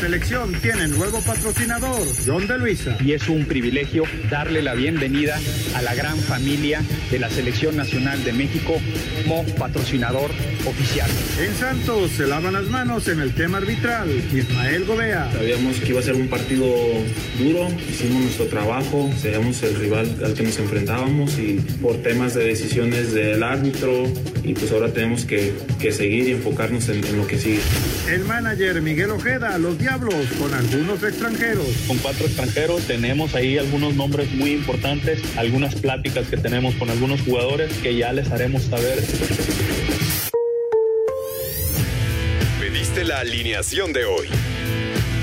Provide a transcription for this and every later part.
Selección tiene nuevo patrocinador, John de Luisa. Y es un privilegio darle la bienvenida a la gran familia de la Selección Nacional de México como patrocinador oficial. En Santos se lavan las manos en el tema arbitral. Ismael Gobea. Sabíamos que iba a ser un partido duro, hicimos nuestro trabajo, sabíamos el rival al que nos enfrentábamos y por temas de decisiones del árbitro y pues ahora tenemos que, que seguir y enfocarnos en, en lo que sigue. El manager Miguel Ojeda, los Diablos con algunos extranjeros. Con cuatro extranjeros tenemos ahí algunos nombres muy importantes, algunas pláticas que tenemos con algunos jugadores que ya les haremos saber. Pediste la alineación de hoy.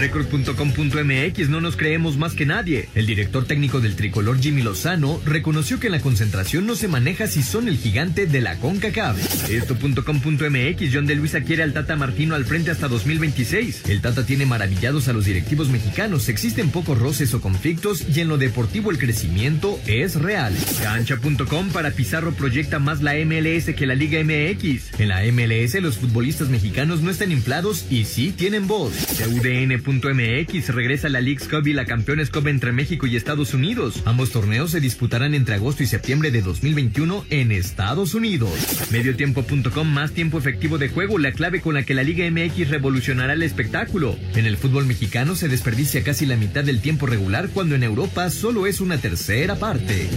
Record.com.mx no nos creemos más que nadie. El director técnico del tricolor Jimmy Lozano reconoció que la concentración no se maneja si son el gigante de la CONCACAF. Esto.com.mx John de Luisa quiere al Tata Martino al frente hasta 2026. El Tata tiene maravillados a los directivos mexicanos. Existen pocos roces o conflictos y en lo deportivo el crecimiento es real. Cancha.com para Pizarro proyecta más la MLS que la Liga MX. En la MLS los futbolistas mexicanos no están inflados y sí tienen voz. CUDN MX regresa la League's Cup y la Campeones Cup entre México y Estados Unidos. Ambos torneos se disputarán entre agosto y septiembre de 2021 en Estados Unidos. Mediotiempo.com más tiempo efectivo de juego, la clave con la que la Liga MX revolucionará el espectáculo. En el fútbol mexicano se desperdicia casi la mitad del tiempo regular cuando en Europa solo es una tercera parte.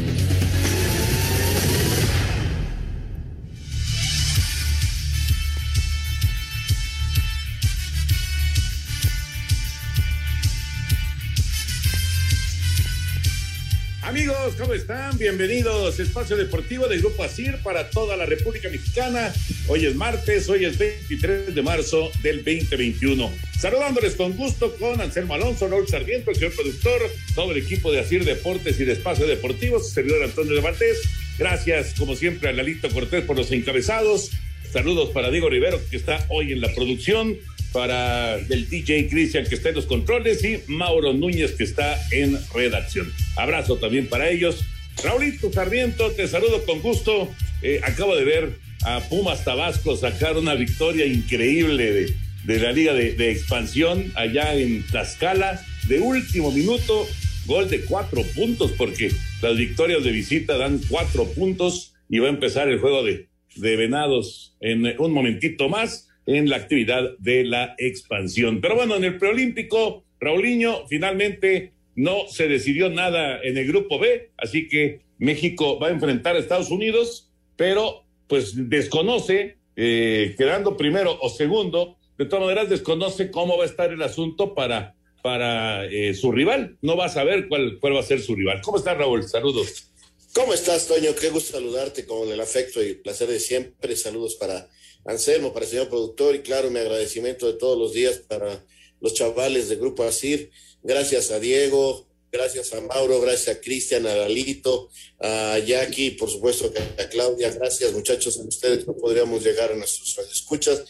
Amigos, ¿cómo están? Bienvenidos Espacio Deportivo del Grupo ASIR para toda la República Mexicana. Hoy es martes, hoy es 23 de marzo del 2021. Saludándoles con gusto con Anselmo Alonso, Raúl Sarmiento, el señor productor, todo el equipo de ASIR Deportes y de Espacio Deportivo, su servidor Antonio de Martés. Gracias, como siempre, a Lalito Cortés por los encabezados. Saludos para Diego Rivero, que está hoy en la producción para el DJ Cristian que está en los controles y Mauro Núñez que está en redacción. Abrazo también para ellos. Raulito Sarmiento, te saludo con gusto. Eh, acabo de ver a Pumas Tabasco sacar una victoria increíble de, de la Liga de, de, Expansión allá en Tlaxcala. De último minuto, gol de cuatro puntos, porque las victorias de visita dan cuatro puntos y va a empezar el juego de, de Venados en un momentito más en la actividad de la expansión. Pero bueno, en el preolímpico, Raulinho, finalmente no se decidió nada en el grupo B, así que México va a enfrentar a Estados Unidos, pero pues desconoce, eh, quedando primero o segundo, de todas maneras desconoce cómo va a estar el asunto para, para eh, su rival. No va a saber cuál, cuál va a ser su rival. ¿Cómo está Raúl? Saludos. ¿Cómo estás, Toño? Qué gusto saludarte con el afecto y placer de siempre. Saludos para Anselmo, para el señor productor y claro, mi agradecimiento de todos los días para los chavales de Grupo Asir. Gracias a Diego, gracias a Mauro, gracias a Cristian, a Lalito, a Jackie, por supuesto a Claudia. Gracias muchachos, a ustedes no podríamos llegar a nuestros escuchas.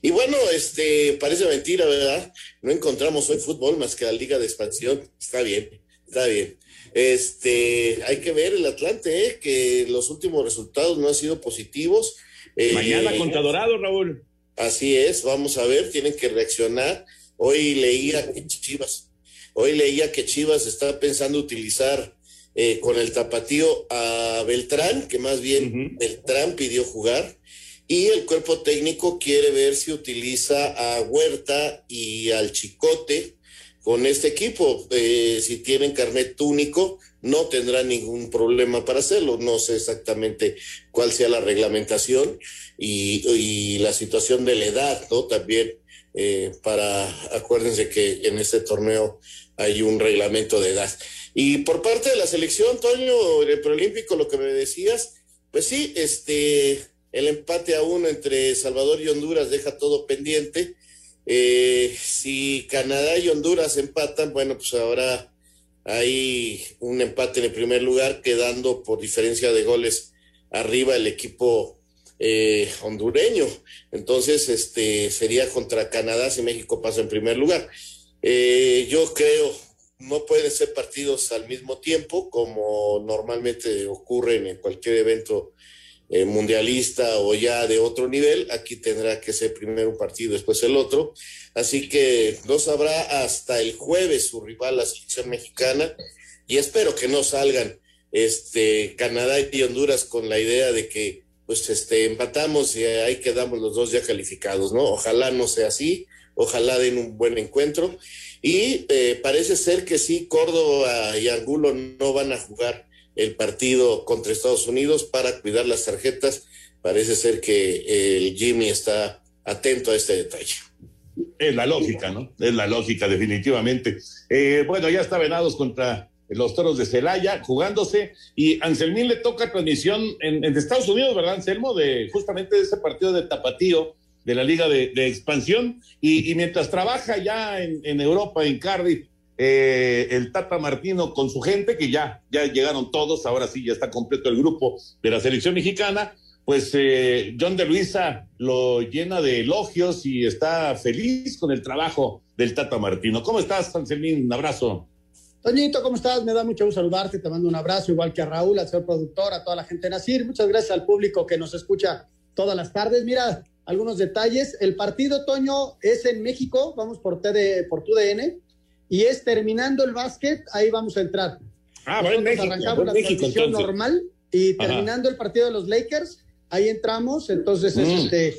Y bueno, este parece mentira, ¿verdad? No encontramos hoy fútbol más que la Liga de Expansión. Está bien, está bien. Este, hay que ver el Atlante, ¿eh? que los últimos resultados no han sido positivos. Eh, Mañana contra Dorado, Raúl. Así es, vamos a ver, tienen que reaccionar. Hoy leía que Chivas, hoy leía que Chivas está pensando utilizar eh, con el tapatío a Beltrán, que más bien Beltrán pidió jugar, y el cuerpo técnico quiere ver si utiliza a Huerta y al Chicote con este equipo. Eh, si tienen carnet único, no tendrán ningún problema para hacerlo. No sé exactamente cuál sea la reglamentación y, la situación de la edad, ¿no? También eh, para, acuérdense que en este torneo hay un reglamento de edad. Y por parte de la selección, Toño, el preolímpico, lo que me decías, pues sí, este, el empate a uno entre Salvador y Honduras deja todo pendiente. Eh, si Canadá y Honduras empatan, bueno, pues ahora hay un empate en el primer lugar, quedando por diferencia de goles arriba el equipo eh, hondureño. Entonces, este sería contra Canadá si México pasa en primer lugar. Eh, yo creo, no pueden ser partidos al mismo tiempo, como normalmente ocurre en cualquier evento eh, mundialista o ya de otro nivel. Aquí tendrá que ser primero un partido, después el otro. Así que no sabrá hasta el jueves su rival, la selección mexicana, y espero que no salgan este Canadá y Honduras con la idea de que pues este empatamos y ahí quedamos los dos ya calificados, ¿no? Ojalá no sea así, ojalá den un buen encuentro. Y eh, parece ser que sí, Córdoba y Angulo no van a jugar el partido contra Estados Unidos para cuidar las tarjetas. Parece ser que el Jimmy está atento a este detalle. Es la lógica, ¿no? Es la lógica, definitivamente. Eh, bueno, ya está Venados contra los Toros de Celaya jugándose y Anselmín le toca transmisión en, Estados Unidos, ¿verdad, Anselmo? De justamente ese partido de Tapatío de la Liga de, Expansión y, mientras trabaja ya en Europa, en Cardiff, eh, el Tata Martino con su gente, que ya, ya llegaron todos, ahora sí ya está completo el grupo de la selección mexicana, pues eh, John de Luisa lo llena de elogios y está feliz con el trabajo del Tata Martino. ¿Cómo estás, Anselmín? Un abrazo. Toñito, ¿cómo estás? Me da mucho gusto saludarte, te mando un abrazo, igual que a Raúl, al señor productor, a toda la gente de Nacir. Muchas gracias al público que nos escucha todas las tardes. Mira, algunos detalles. El partido, Toño, es en México, vamos por, TD, por TUDN y es terminando el básquet, ahí vamos a entrar. Ah, bueno, México, arrancamos la transmisión normal y terminando el partido de los Lakers, ahí entramos, entonces es mm. este,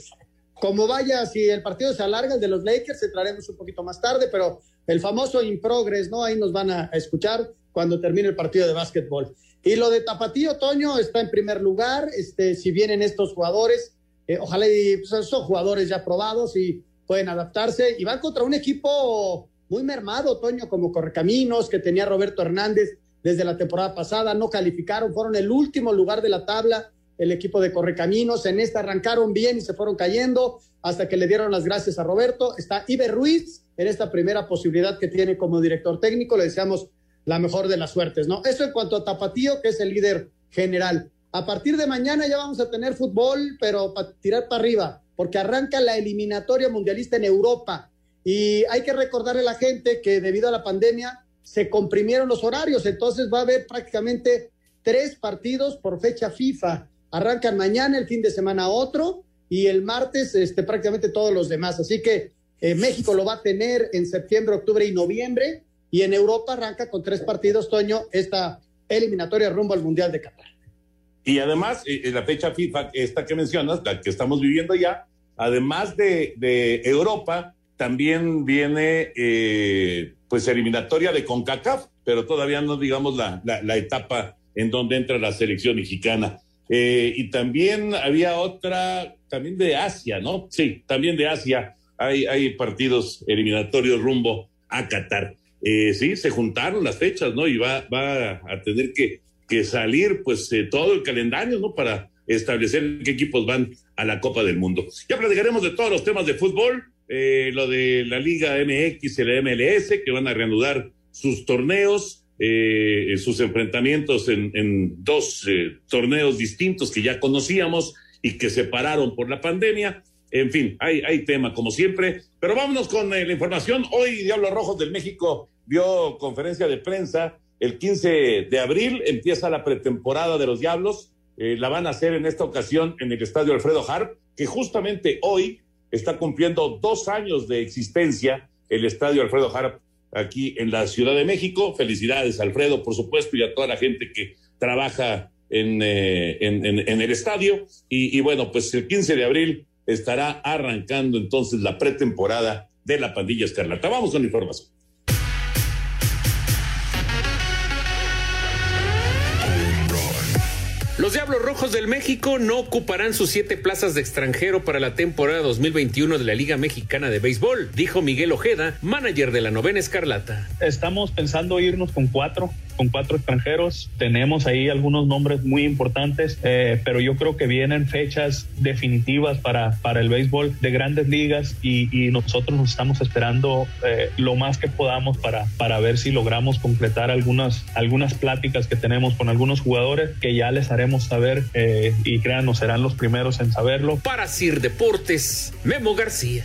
como vaya, si el partido se alarga, el de los Lakers, entraremos un poquito más tarde, pero el famoso in progress, ¿no? Ahí nos van a escuchar cuando termine el partido de básquetbol. Y lo de Tapatío, Toño, está en primer lugar, este, si vienen estos jugadores, eh, ojalá y, pues, son jugadores ya probados y pueden adaptarse, y van contra un equipo muy mermado, Toño, como Correcaminos, que tenía Roberto Hernández desde la temporada pasada, no calificaron, fueron el último lugar de la tabla, el equipo de Correcaminos, en esta arrancaron bien y se fueron cayendo hasta que le dieron las gracias a Roberto. Está Iber Ruiz en esta primera posibilidad que tiene como director técnico, le deseamos la mejor de las suertes, ¿no? Eso en cuanto a Tapatío, que es el líder general. A partir de mañana ya vamos a tener fútbol, pero para tirar para arriba, porque arranca la eliminatoria mundialista en Europa. Y hay que recordarle a la gente que debido a la pandemia se comprimieron los horarios, entonces va a haber prácticamente tres partidos por fecha FIFA. Arrancan mañana, el fin de semana otro y el martes este, prácticamente todos los demás. Así que eh, México lo va a tener en septiembre, octubre y noviembre y en Europa arranca con tres partidos, Toño, esta eliminatoria rumbo al Mundial de Qatar. Y además, en eh, la fecha FIFA, esta que mencionas, la que estamos viviendo ya, además de, de Europa, también viene eh, pues eliminatoria de CONCACAF, pero todavía no digamos la, la, etapa en donde entra la selección mexicana. Eh, y también había otra, también de Asia, ¿no? Sí, también de Asia. Hay, hay partidos eliminatorios rumbo a Qatar. Eh, sí, se juntaron las fechas, ¿no? Y va, va a tener que, que salir pues todo el calendario, ¿no? Para establecer qué equipos van a la Copa del Mundo. Ya platicaremos de todos los temas de fútbol eh, lo de la Liga MX y la MLS, que van a reanudar sus torneos, eh, sus enfrentamientos en, dos eh, torneos distintos que ya conocíamos y que se pararon por la pandemia. En fin, hay, tema como siempre, pero vámonos con la información. Hoy Diablos Rojos del México dio conferencia de prensa. El 15 de abril empieza la pretemporada de los Diablos. la van a hacer en esta ocasión en el Estadio Alfredo Harp, que justamente hoy está cumpliendo dos años de existencia el estadio Alfredo Harp aquí en la Ciudad de México. Felicidades, Alfredo, por supuesto, y a toda la gente que trabaja en, eh, en, el estadio. Y, y, bueno, pues el 15 de abril estará arrancando entonces la pretemporada de la pandilla escarlata. Vamos con la información. Los Diablos Rojos del México no ocuparán sus siete plazas de extranjero para la temporada 2021 de la Liga Mexicana de Béisbol, dijo Miguel Ojeda, manager de la novena Escarlata. Estamos pensando irnos con cuatro con cuatro extranjeros. Tenemos ahí algunos nombres muy importantes, eh, pero yo creo que vienen fechas definitivas para, para el béisbol de grandes ligas y, nosotros nos estamos esperando eh, lo más que podamos para, para ver si logramos completar algunas, algunas pláticas que tenemos con algunos jugadores que ya les haremos saber eh, y créanos, serán los primeros en saberlo. Para Sir Deportes, Memo García.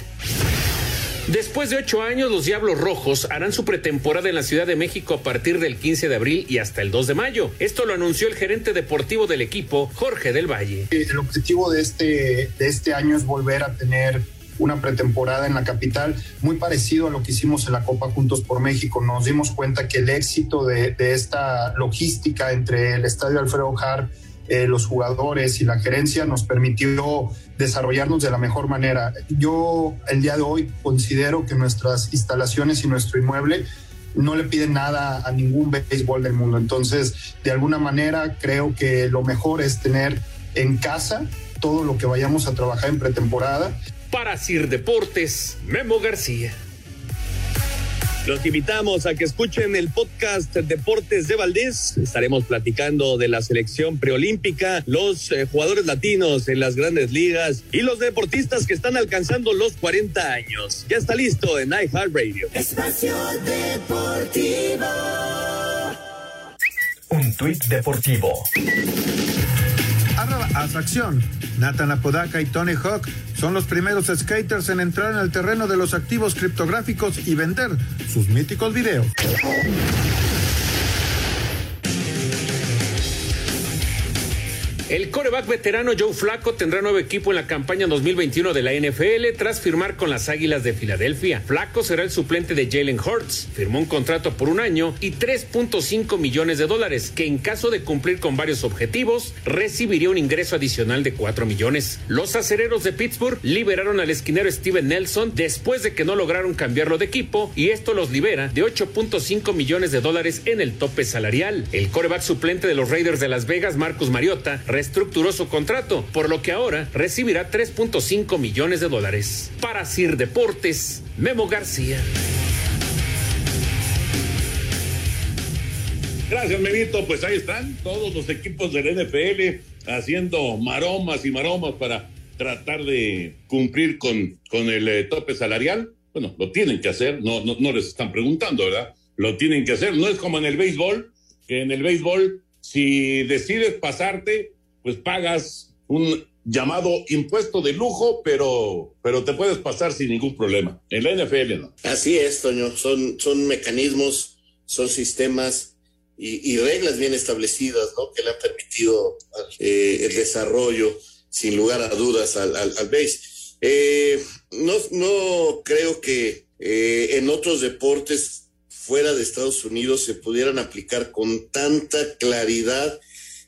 Después de ocho años, los Diablos Rojos harán su pretemporada en la Ciudad de México a partir del 15 de abril y hasta el 2 de mayo. Esto lo anunció el gerente deportivo del equipo, Jorge del Valle. El objetivo de este, de este año es volver a tener una pretemporada en la capital, muy parecido a lo que hicimos en la Copa Juntos por México. Nos dimos cuenta que el éxito de, esta logística entre el Estadio Alfredo Har eh, los jugadores y la gerencia nos permitió desarrollarnos de la mejor manera. Yo el día de hoy considero que nuestras instalaciones y nuestro inmueble no le piden nada a ningún béisbol del mundo. Entonces, de alguna manera, creo que lo mejor es tener en casa todo lo que vayamos a trabajar en pretemporada. Para Sir Deportes, Memo García. Los invitamos a que escuchen el podcast Deportes de Valdés. Estaremos platicando de la selección preolímpica, los eh, jugadores latinos en las grandes ligas y los deportistas que están alcanzando los 40 años. Ya está listo en iHeartRadio. Espacio Deportivo. Un tuit deportivo. Atracción. Nathan Apodaca y Tony Hawk son los primeros skaters en entrar en el terreno de los activos criptográficos y vender sus míticos videos. El coreback veterano Joe Flaco tendrá nuevo equipo en la campaña 2021 de la NFL tras firmar con las Águilas de Filadelfia. Flaco será el suplente de Jalen Hurts. Firmó un contrato por un año y 3.5 millones de dólares, que en caso de cumplir con varios objetivos, recibiría un ingreso adicional de 4 millones. Los acereros de Pittsburgh liberaron al esquinero Steven Nelson después de que no lograron cambiarlo de equipo y esto los libera de 8.5 millones de dólares en el tope salarial. El coreback suplente de los Raiders de Las Vegas, Marcus Mariota, estructuró su contrato, por lo que ahora recibirá 3.5 millones de dólares. Para Sir Deportes, Memo García. Gracias, Memito. Pues ahí están todos los equipos del NFL haciendo maromas y maromas para tratar de cumplir con, con el eh, tope salarial. Bueno, lo tienen que hacer, no, no, no les están preguntando, ¿verdad? Lo tienen que hacer. No es como en el béisbol, que en el béisbol, si decides pasarte, pues pagas un llamado impuesto de lujo, pero, pero te puedes pasar sin ningún problema. En la NFL no. Así es, Toño. Son, son mecanismos, son sistemas y, reglas bien establecidas, ¿no? Que le han permitido eh, el desarrollo, sin lugar a dudas, al, al, base. Eh, no, no creo que eh, en otros deportes fuera de Estados Unidos se pudieran aplicar con tanta claridad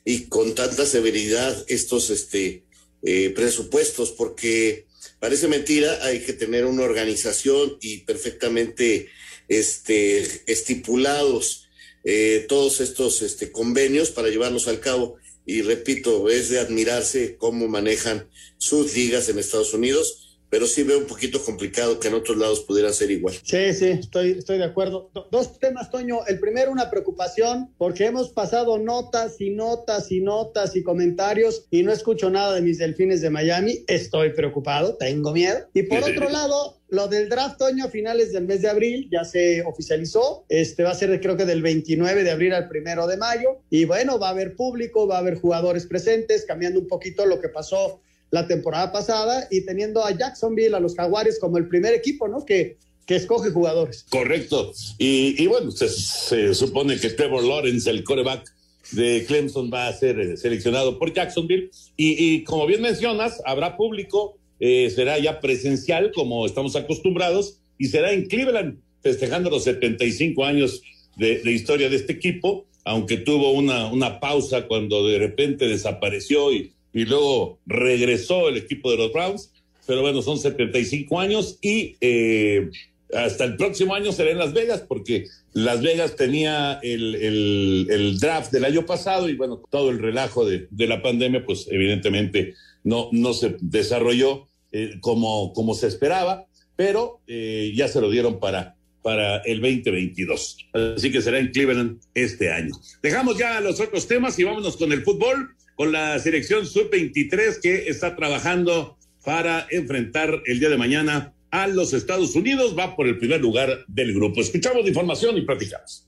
y con tanta severidad estos este, eh, presupuestos, porque parece mentira, hay que tener una organización y perfectamente este, estipulados eh, todos estos este, convenios para llevarlos al cabo. Y repito, es de admirarse cómo manejan sus ligas en Estados Unidos pero sí veo un poquito complicado que en otros lados pudiera ser igual. Sí, sí, estoy, estoy de acuerdo. dos temas, Toño. El primero, una preocupación, porque hemos pasado notas y notas y notas y comentarios y no escucho nada de mis delfines de Miami. Estoy preocupado, tengo miedo. Y por otro lado, lo del draft, Toño, a finales del mes de abril ya se oficializó. Este va a ser, creo que del 29 de abril al primero de mayo. Y bueno, va a haber público, va a haber jugadores presentes, cambiando un poquito lo que pasó la temporada pasada y teniendo a Jacksonville, a los Jaguares como el primer equipo, ¿no? Que, que escoge jugadores. Correcto. Y, bueno, se, supone que Trevor Lawrence, el coreback de Clemson, va a ser eh, seleccionado por Jacksonville. Y, como bien mencionas, habrá público, eh, será ya presencial, como estamos acostumbrados, y será en Cleveland. festejando los 75 años de, de historia de este equipo, aunque tuvo una, una pausa cuando de repente desapareció y, y luego regresó el equipo de los Browns. Pero bueno, son 75 años y eh, hasta el próximo año será en Las Vegas, porque Las Vegas tenía el, el, el draft del año pasado y bueno, todo el relajo de, de la pandemia, pues evidentemente no, no se desarrolló eh, como, como se esperaba, pero eh, ya se lo dieron para, para el 2022. Así que será en Cleveland este año. Dejamos ya los otros temas y vámonos con el fútbol, con la selección sub-23 que está trabajando para enfrentar el día de mañana a los Estados Unidos. Va por el primer lugar del grupo. Escuchamos información y platicamos.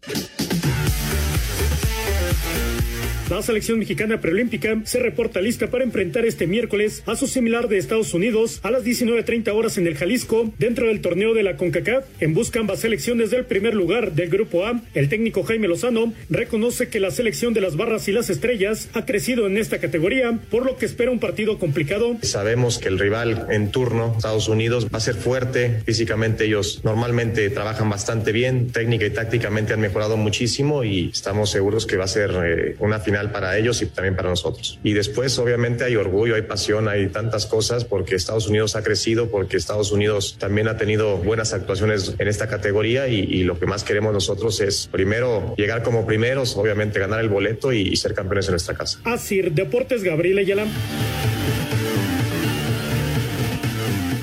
La selección mexicana preolímpica se reporta lista para enfrentar este miércoles a su similar de Estados Unidos a las 19.30 horas en el Jalisco dentro del torneo de la CONCACAF en busca ambas selecciones del primer lugar del Grupo A. El técnico Jaime Lozano reconoce que la selección de las barras y las estrellas ha crecido en esta categoría, por lo que espera un partido complicado. Sabemos que el rival en turno, Estados Unidos, va a ser fuerte. Físicamente ellos normalmente trabajan bastante bien, técnica y tácticamente han mejorado muchísimo y estamos seguros que va a ser eh, una final para ellos y también para nosotros. Y después, obviamente, hay orgullo, hay pasión, hay tantas cosas porque Estados Unidos ha crecido, porque Estados Unidos también ha tenido buenas actuaciones en esta categoría y, y lo que más queremos nosotros es primero llegar como primeros, obviamente ganar el boleto y, y ser campeones en nuestra casa. Así, Deportes Gabriel Ayala.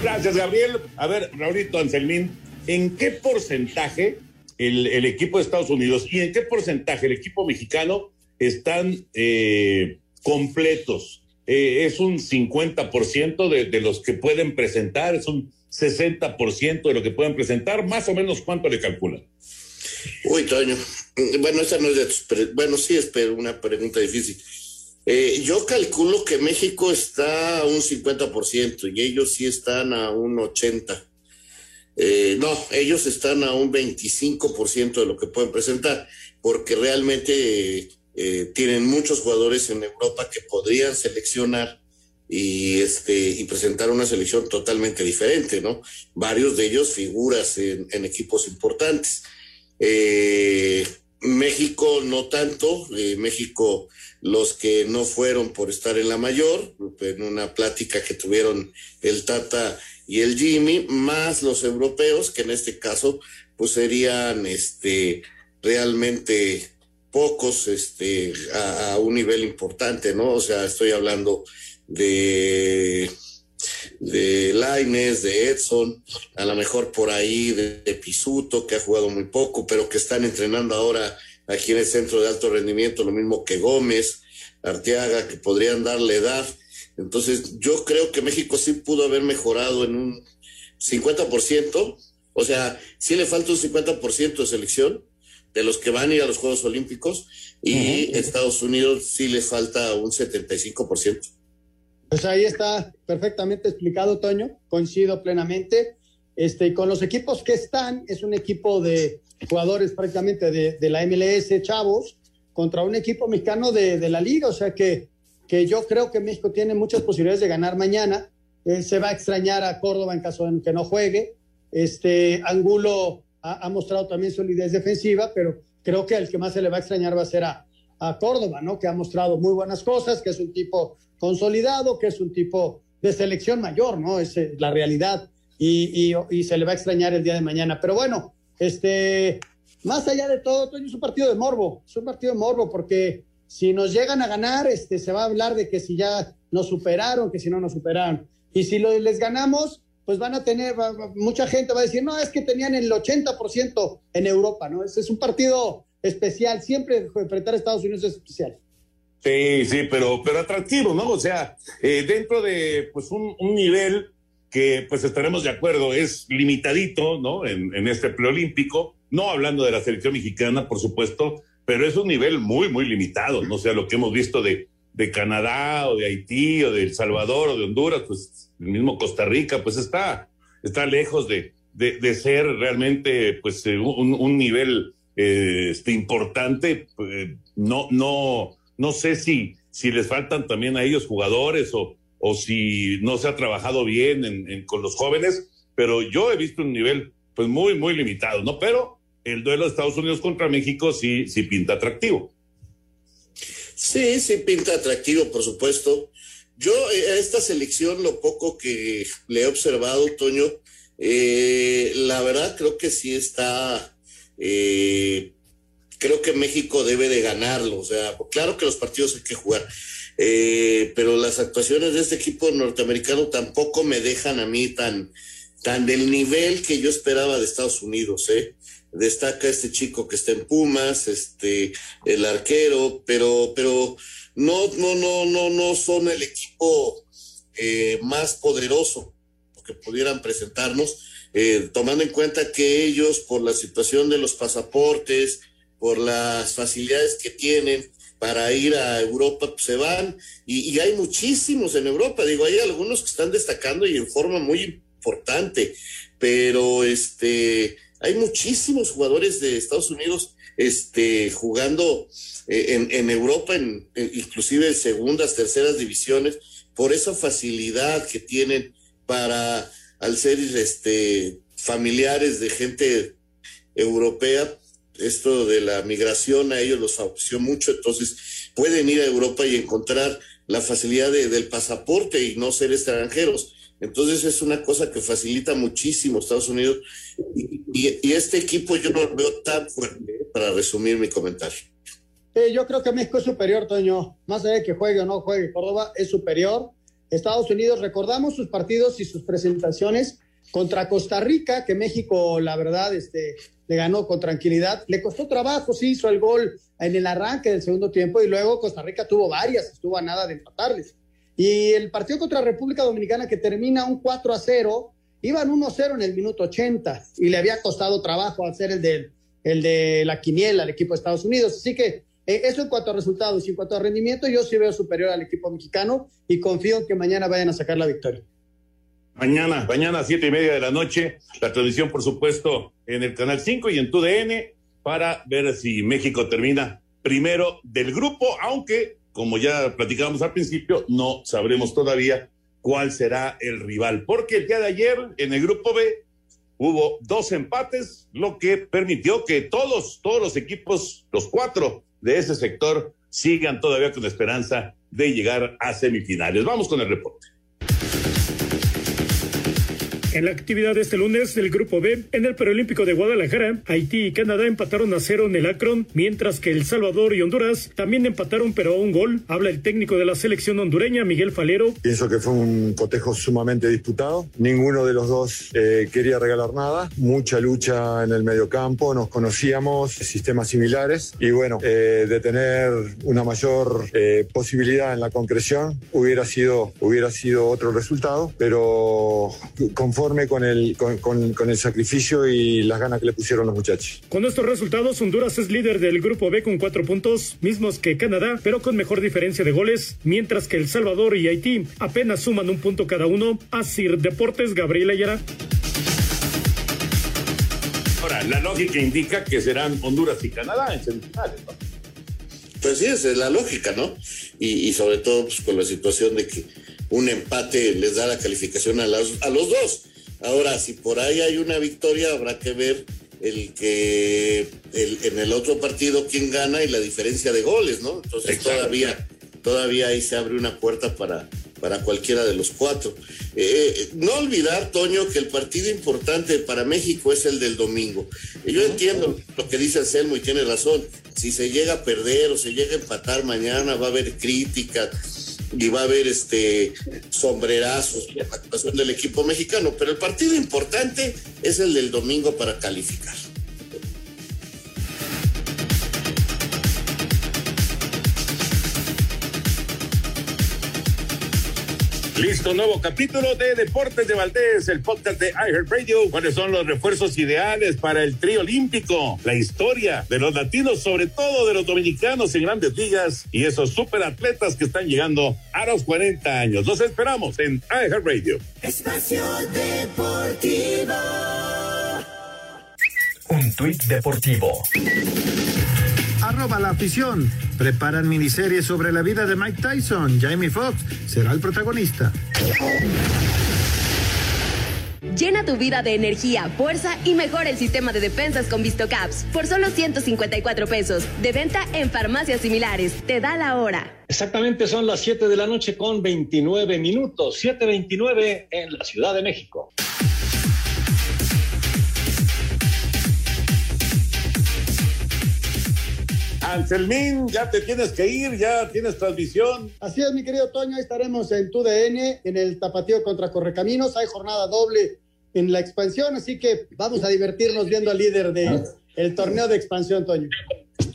Gracias, Gabriel. A ver, Raulito Anselmín, ¿en qué porcentaje el, el, equipo de Estados Unidos y en qué porcentaje el equipo mexicano están eh, completos. Eh, es un 50% de, de los que pueden presentar, es un 60% de lo que pueden presentar, más o menos cuánto le calculan. Uy, Toño. Bueno, esa no es de tus bueno, sí es una pregunta difícil. Eh, yo calculo que México está a un 50% y ellos sí están a un 80%. Eh, no, ellos están a un 25% de lo que pueden presentar, porque realmente eh, tienen muchos jugadores en Europa que podrían seleccionar y este y presentar una selección totalmente diferente, ¿no? Varios de ellos figuras en, equipos importantes. Eh, México no tanto, eh, México los que no fueron por estar en la mayor, en una plática que tuvieron el Tata y el Jimmy, más los europeos, que en este caso pues serían este realmente pocos este, a, un nivel importante, ¿no? O sea, estoy hablando de, de Laines, de Edson, a lo mejor por ahí de, de, Pisuto, que ha jugado muy poco, pero que están entrenando ahora aquí en el centro de alto rendimiento, lo mismo que Gómez, Arteaga, que podrían darle edad. Entonces, yo creo que México sí pudo haber mejorado en un 50%, o sea, sí le falta un 50% de selección, de los que van a ir a los Juegos Olímpicos y uh -huh. Estados Unidos sí les falta un 75%. Pues ahí está perfectamente explicado, Toño, coincido plenamente. Este, con los equipos que están, es un equipo de jugadores prácticamente de, de la MLS, chavos, contra un equipo mexicano de, de, la liga, o sea que, que yo creo que México tiene muchas posibilidades de ganar mañana. Eh, se va a extrañar a Córdoba en caso de que no juegue. Este, Angulo ha, ha, mostrado también solidez defensiva, pero creo que el que más se le va a extrañar va a ser a, a, Córdoba, ¿no? Que ha mostrado muy buenas cosas, que es un tipo consolidado, que es un tipo de selección mayor, ¿no? Es eh, la realidad. Y, y, y, se le va a extrañar el día de mañana. Pero bueno, este, más allá de todo, es un partido de morbo, es un partido de morbo, porque si nos llegan a ganar, este, se va a hablar de que si ya nos superaron, que si no nos superaron. Y si lo, les ganamos, pues van a tener, mucha gente va a decir, no, es que tenían el 80% en Europa, ¿no? Es, es un partido especial, siempre enfrentar a Estados Unidos es especial. Sí, sí, pero, pero atractivo, ¿no? O sea, eh, dentro de pues un, nivel que pues estaremos de acuerdo, es limitadito, ¿no? En, en este preolímpico, no hablando de la selección mexicana, por supuesto, pero es un nivel muy, muy limitado, no o sea lo que hemos visto de, de Canadá o de Haití o de El Salvador o de Honduras, pues el mismo Costa Rica, pues está, está lejos de, de, ser realmente pues un, un nivel eh, este, importante. Eh, no, no, no sé si, si les faltan también a ellos jugadores o, o si no se ha trabajado bien en, en, con los jóvenes, pero yo he visto un nivel pues muy, muy limitados, ¿no? Pero el duelo de Estados Unidos contra México sí, sí pinta atractivo. Sí, sí pinta atractivo, por supuesto. Yo eh, a esta selección, lo poco que le he observado, Toño, eh, la verdad creo que sí está, eh, creo que México debe de ganarlo, o sea, claro que los partidos hay que jugar, pero las actuaciones de este equipo norteamericano tampoco me dejan a mí tan, tan del nivel que yo esperaba de Estados Unidos, ¿eh? Destaca este chico que está en Pumas, este, el arquero, pero, pero no, no, no, no, no son el equipo eh, más poderoso que pudieran presentarnos, eh, tomando en cuenta que ellos, por la situación de los pasaportes, por las facilidades que tienen para ir a Europa, pues se van, y, y hay muchísimos en Europa, digo, hay algunos que están destacando y en forma muy importante, pero este, hay muchísimos jugadores de Estados Unidos este, jugando eh, en, Europa, en, inclusive en segundas, terceras divisiones, por esa facilidad que tienen para, al ser este, familiares de gente europea, esto de la migración a ellos los favoreció mucho, entonces pueden ir a Europa y encontrar la facilidad del pasaporte y no ser extranjeros. Entonces es una cosa que facilita muchísimo Estados Unidos y, este equipo yo no lo veo tan fuerte ¿eh? para resumir mi comentario. yo creo que México es superior, Toño. Más allá de que juegue o no juegue, Córdoba es superior. Estados Unidos, recordamos sus partidos y sus presentaciones contra Costa Rica, que México, la verdad, este, le ganó con tranquilidad. Le costó trabajo, sí hizo el gol en el arranque del segundo tiempo y luego Costa Rica tuvo varias, estuvo a nada de empatarles. Y el partido contra República Dominicana que termina un 4 a 0, iban 1 a 0 en el minuto 80 y le había costado trabajo hacer el de, el de la quiniela al equipo de Estados Unidos. Así que eh, eso en cuanto a resultados y en cuanto a rendimiento, yo sí veo superior al equipo mexicano y confío en que mañana vayan a sacar la victoria. Mañana, mañana a siete y media de la noche, la transmisión, por supuesto, en el Canal 5 y en TUDN para ver si México termina primero del grupo, aunque como ya platicábamos al principio, no sabremos todavía cuál será el rival, porque el día de ayer en el grupo B hubo dos empates, lo que permitió que todos, todos los equipos, los cuatro de ese sector, sigan todavía con esperanza de llegar a semifinales. Vamos con el reporte. En la actividad de este lunes del Grupo B, en el Preolímpico de Guadalajara, Haití y Canadá empataron a cero en el Akron, mientras que El Salvador y Honduras también empataron pero a un gol. Habla el técnico de la selección hondureña, Miguel Falero. Pienso que fue un cotejo sumamente disputado. Ninguno de los dos eh, quería regalar nada. Mucha lucha en el mediocampo. Nos conocíamos, sistemas similares. Y bueno, eh, de tener una mayor eh, posibilidad en la concreción hubiera sido, hubiera sido otro resultado. Pero conforme con el, con, el sacrificio y las ganas que le pusieron los muchachos. Con estos resultados, Honduras es líder del grupo B con cuatro puntos, mismos que Canadá, pero con mejor diferencia de goles, mientras que El Salvador y Haití apenas suman un punto cada uno. Asir Deportes, Gabriel Ayala. Ahora, la lógica indica que serán Honduras y Canadá en semifinales, Pues sí, esa es la lógica, ¿no? Y, sobre todo pues, con la situación de que un empate les da la calificación a, las, a los dos. Ahora, si por ahí hay una victoria, habrá que ver el que el, en el otro partido quién gana y la diferencia de goles, ¿no? Entonces todavía, todavía ahí se abre una puerta para, para cualquiera de los cuatro. Eh, eh, no olvidar, Toño, que el partido importante para México es el del domingo. Yo entiendo lo que dice Anselmo y tiene razón. Si se llega a perder o se llega a empatar mañana, va a haber críticas y va a haber este sombrerazos por la del equipo mexicano, pero el partido importante es el del domingo para calificar. Listo, nuevo capítulo de Deportes de Valdés, el podcast de Radio. ¿Cuáles son los refuerzos ideales para el trío olímpico? La historia de los latinos, sobre todo de los dominicanos en grandes ligas y esos superatletas que están llegando a los 40 años. Los esperamos en Radio. Espacio Deportivo. Un tuit deportivo arroba la afición. Preparan miniserie sobre la vida de Mike Tyson. Jamie Foxx será el protagonista. Llena tu vida de energía, fuerza y mejora el sistema de defensas con VistoCaps por solo 154 pesos. De venta en farmacias similares. Te da la hora. Exactamente son las 7 de la noche con 29 minutos. 7.29 en la Ciudad de México. Anselmín, ya te tienes que ir, ya tienes transmisión. Así es, mi querido Toño, ahí estaremos en TUDN, en el tapatío contra Correcaminos. Hay jornada doble en la expansión, así que vamos a divertirnos viendo al líder del el torneo de expansión, Toño.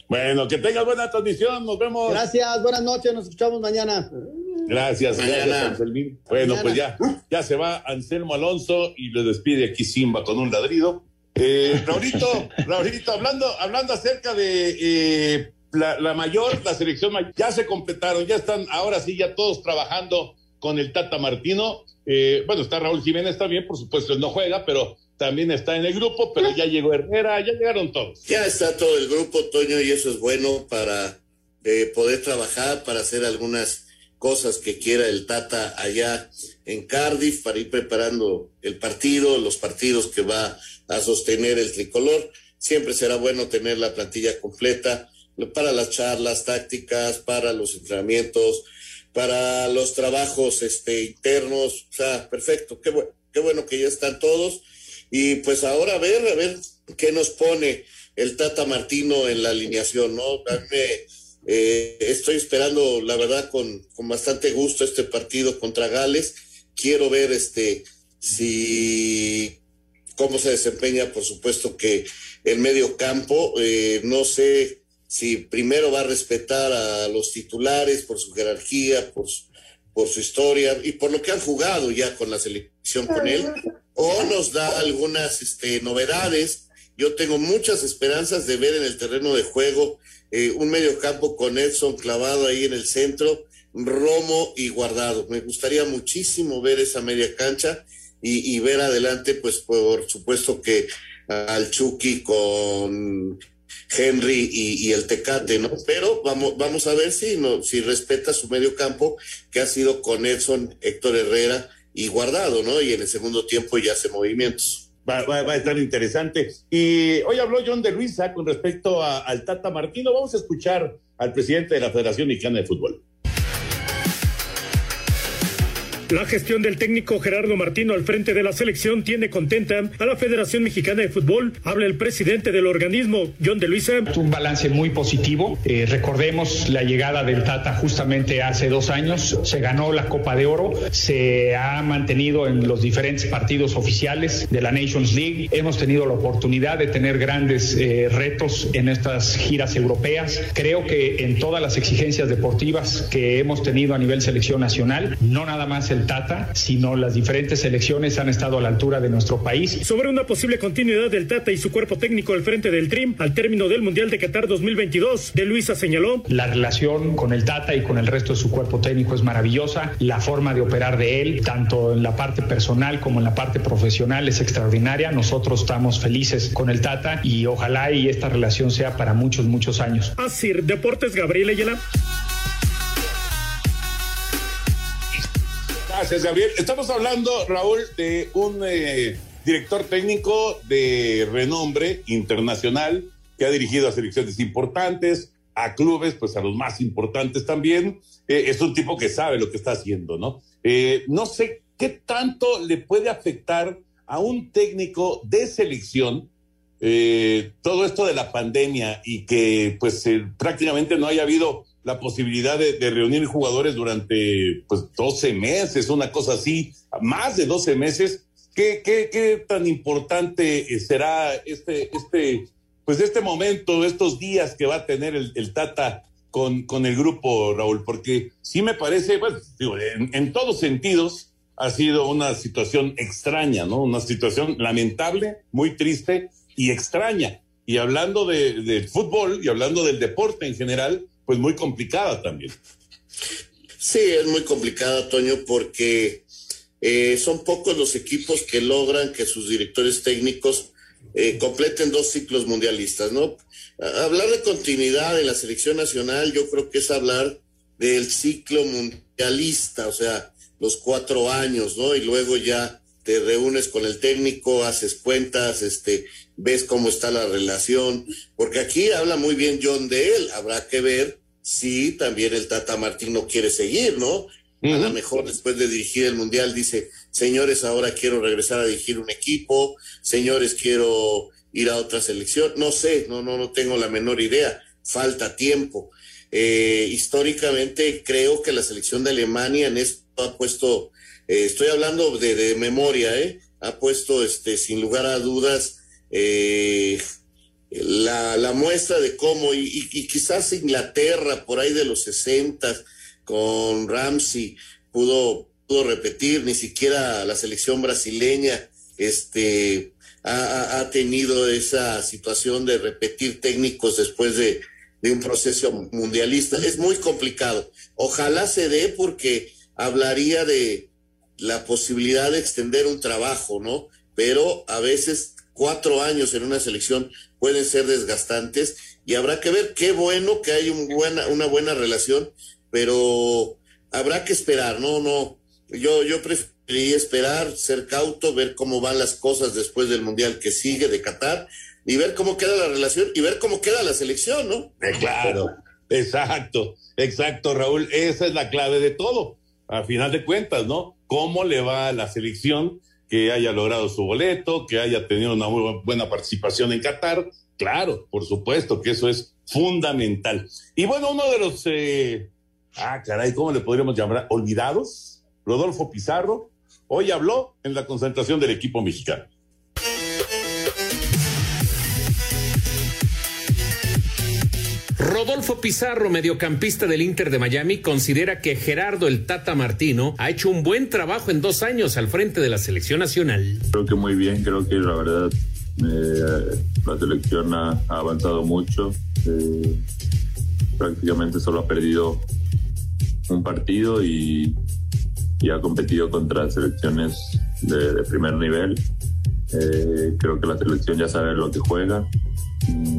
Bueno, que tengas buena transmisión, nos vemos. Gracias, buenas noches, nos escuchamos mañana. Gracias, gracias, Anselmín. Bueno, pues ya, ya se va Anselmo Alonso y le despide aquí Simba con un ladrido. Eh, Raurito, Raurito, hablando, hablando acerca de eh, la, mayor, la selección mayor, ya se completaron, ya están, ahora sí, ya todos trabajando con el Tata Martino. Eh, bueno, está Raúl Jiménez también, por supuesto, él no juega, pero también está en el grupo, pero ya llegó Herrera, ya llegaron todos. Ya está todo el grupo, Toño, y eso es bueno para eh, poder trabajar, para hacer algunas cosas que quiera el Tata allá en Cardiff, para ir preparando el partido, los partidos que va a sostener el tricolor. Siempre será bueno tener la plantilla completa para las charlas tácticas, para los entrenamientos, para los trabajos este, internos. O sea, perfecto, qué, qué bueno que ya están todos y pues ahora a ver, a ver qué nos pone el Tata Martino en la alineación, ¿no? Eh, estoy esperando, la verdad, con, con bastante gusto este partido contra Gales. Quiero ver este si cómo se desempeña, por supuesto que el medio campo, eh, no sé si primero va a respetar a los titulares por su jerarquía, por su historia y por lo que han jugado ya con la selección con él, o nos da algunas este, novedades. Yo tengo muchas esperanzas de ver en el terreno de juego eh, un medio campo con Edson clavado ahí en el centro, Romo y Guardado. Me gustaría muchísimo ver esa media cancha y, y ver adelante, pues por supuesto que al Chucky con Henry y, el Tecate, ¿no? Pero vamos, vamos a ver si, no, si respeta su medio campo, que ha sido con Edson, Héctor Herrera y Guardado, ¿no? Y en el segundo tiempo ya hace movimientos. Va, a estar interesante. Y hoy habló John de Luisa con respecto al Tata Martino. Vamos a escuchar al presidente de la Federación Mexicana de Fútbol. La gestión del técnico Gerardo Martino al frente de la selección tiene contenta a la Federación Mexicana de Fútbol. Habla el presidente del organismo, John de Luisa. Un balance muy positivo. Eh, recordemos la llegada del Tata justamente hace dos años. Se ganó la Copa de Oro, se ha mantenido en los diferentes partidos oficiales de la Nations League. Hemos tenido la oportunidad de tener grandes eh, retos en estas giras europeas. Creo que en todas las exigencias deportivas que hemos tenido a nivel selección nacional, no nada más el Tata, sino las diferentes selecciones han estado a la altura de nuestro país. Sobre una posible continuidad del Tata y su cuerpo técnico al frente del TRIM al término del Mundial de Qatar 2022, de Luisa señaló. La relación con el Tata y con el resto de su cuerpo técnico es maravillosa. La forma de operar de él, tanto en la parte personal como en la parte profesional, es extraordinaria. Nosotros estamos felices con el Tata y ojalá y esta relación sea para muchos, muchos años. Así, Deportes Gabriel Ayala. Gracias, Gabriel. Estamos hablando, Raúl, de un eh, director técnico de renombre internacional que ha dirigido a selecciones importantes, a clubes, pues a los más importantes también. Eh, es un tipo que sabe lo que está haciendo, ¿no? Eh, no sé qué tanto le puede afectar a un técnico de selección todo esto de la pandemia y que pues prácticamente no haya habido la posibilidad de, reunir jugadores durante pues 12 meses, una cosa así, más de 12 meses. ¿Qué, qué, qué tan importante eh, será este, este, pues este momento, estos días que va a tener el, Tata con, con el grupo, Raúl? Porque sí me parece, bueno, digo, en, todos sentidos ha sido una situación extraña, ¿no? Una situación lamentable, muy triste y extraña. Y hablando de, del fútbol y hablando del deporte en general, pues muy complicada también. Sí, es muy complicada, Toño, porque eh, son pocos los equipos que logran que sus directores técnicos eh, completen dos ciclos mundialistas, ¿no? Hablar de continuidad en la selección nacional, yo creo que es hablar del ciclo mundialista, o sea, los cuatro años, ¿no? Y luego ya te reúnes con el técnico, haces cuentas, este, ves cómo está la relación, porque aquí habla muy bien John de él, habrá que ver si también el Tata Martino quiere seguir, ¿no? A lo mejor después de dirigir el Mundial dice, señores, ahora quiero regresar a dirigir un equipo, señores, quiero ir a otra selección, no sé, no, no, no tengo la menor idea, falta tiempo. Eh, históricamente creo que la selección de Alemania en esto ha puesto, eh, estoy hablando de, memoria, ¿eh? ha puesto este, sin lugar a dudas eh, la, la, muestra de cómo, y, quizás Inglaterra por ahí de los 60 con Ramsey pudo, pudo repetir, ni siquiera la selección brasileña este, ha, ha tenido esa situación de repetir técnicos después de, de un proceso mundialista. Es muy complicado. Ojalá se dé porque hablaría de la posibilidad de extender un trabajo, ¿no? Pero a veces cuatro años en una selección pueden ser desgastantes y habrá que ver qué bueno que hay un buena, una buena relación, pero habrá que esperar, no, no. Yo, yo preferiría esperar, ser cauto, ver cómo van las cosas después del Mundial que sigue de Qatar y ver cómo queda la relación y ver cómo queda la selección, ¿no? Eh, claro, exacto, exacto, Raúl, esa es la clave de todo, a final de cuentas, ¿no? ¿Cómo le va a la selección que haya logrado su boleto, que haya tenido una muy buena participación en Qatar? Claro, por supuesto que eso es fundamental. Y bueno, uno de los, eh... ah, caray, ¿cómo le podríamos llamar? Olvidados, Rodolfo Pizarro, hoy habló en la concentración del equipo mexicano. Rodolfo Pizarro, mediocampista del Inter de Miami, considera que Gerardo el Tata Martino ha hecho un buen trabajo en dos años al frente de la selección nacional. Creo que muy bien, creo que la verdad eh, la selección ha, avanzado mucho. Eh, prácticamente solo ha perdido un partido y, ha competido contra selecciones de, primer nivel. Eh, creo que la selección ya sabe lo que juega